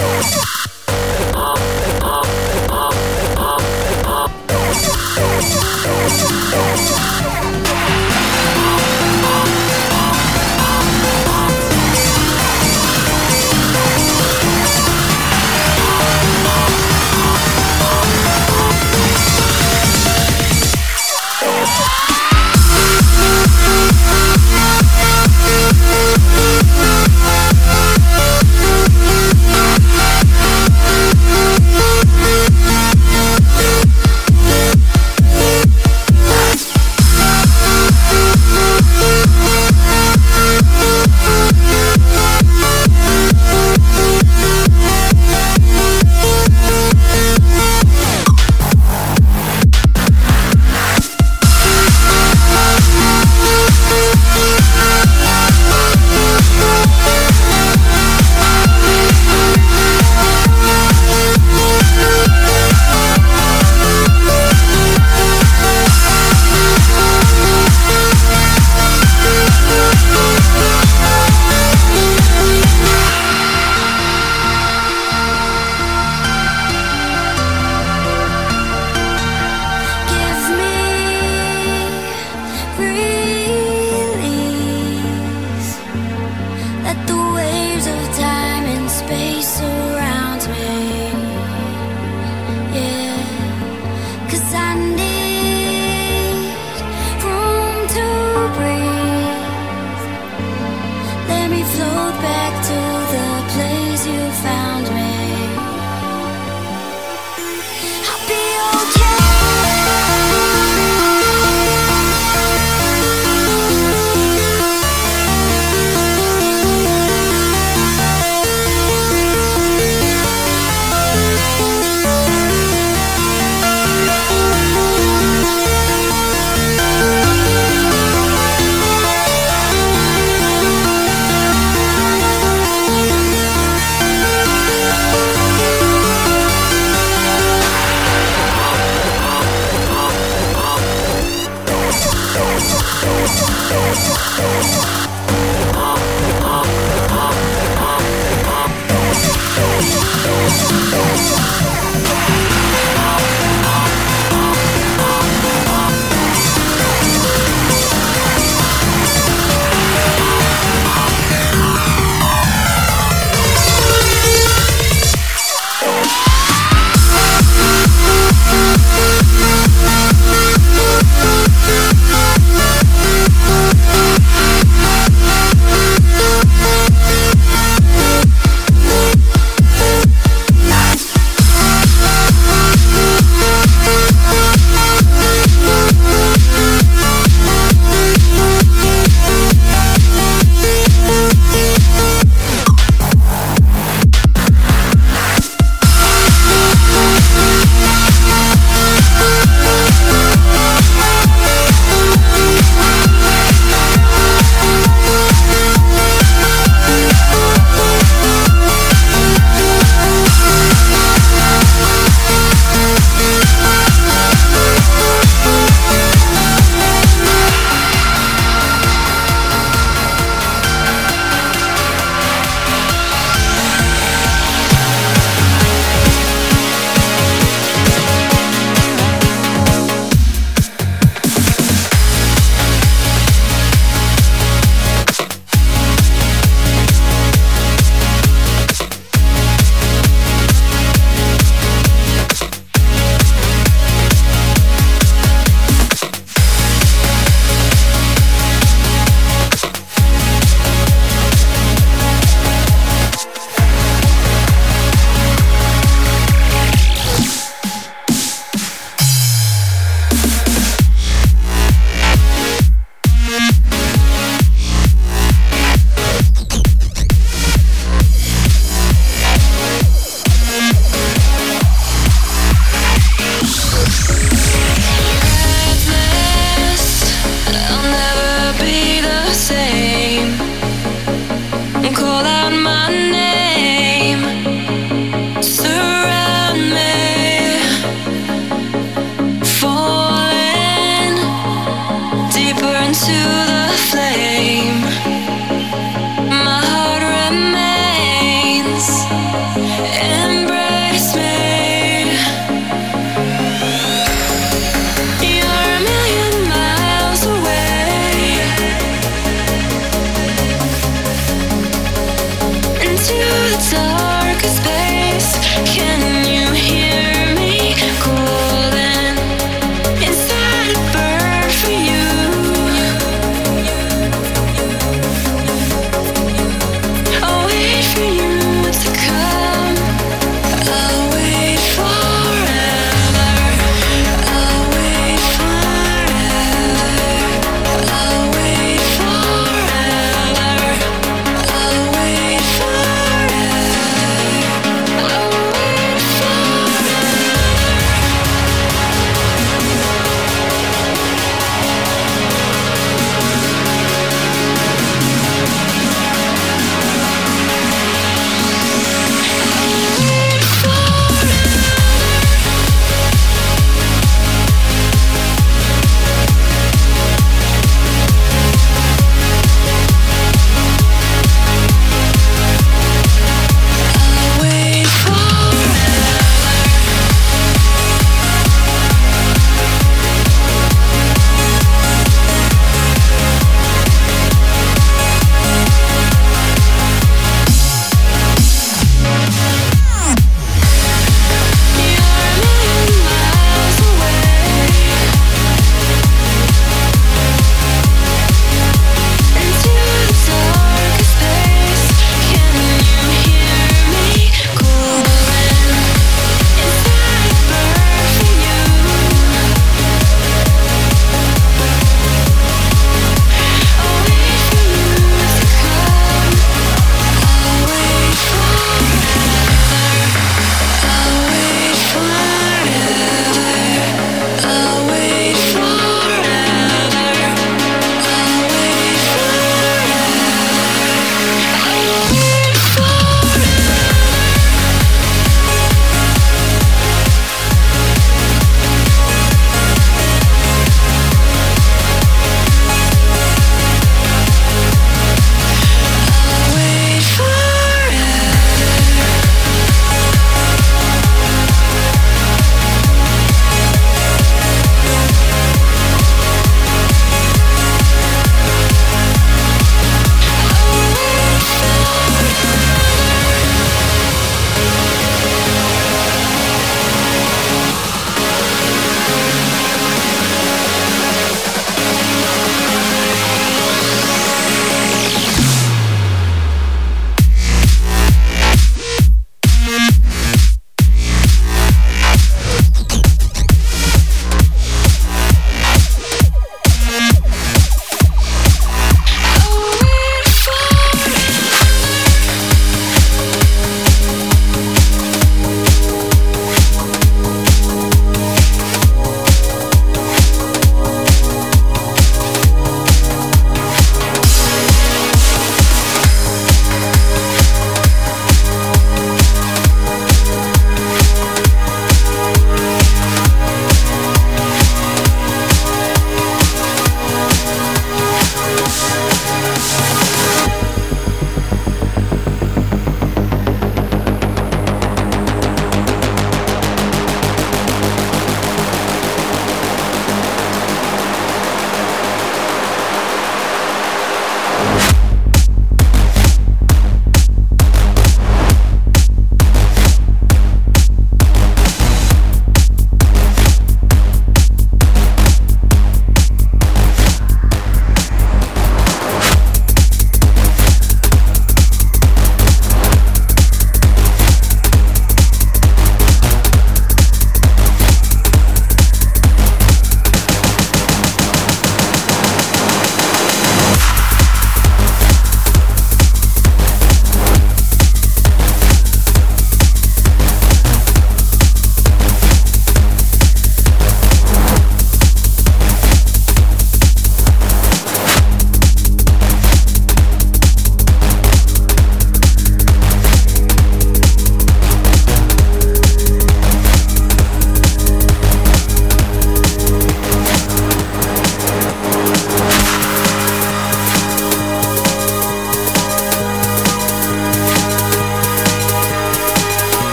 Let's go.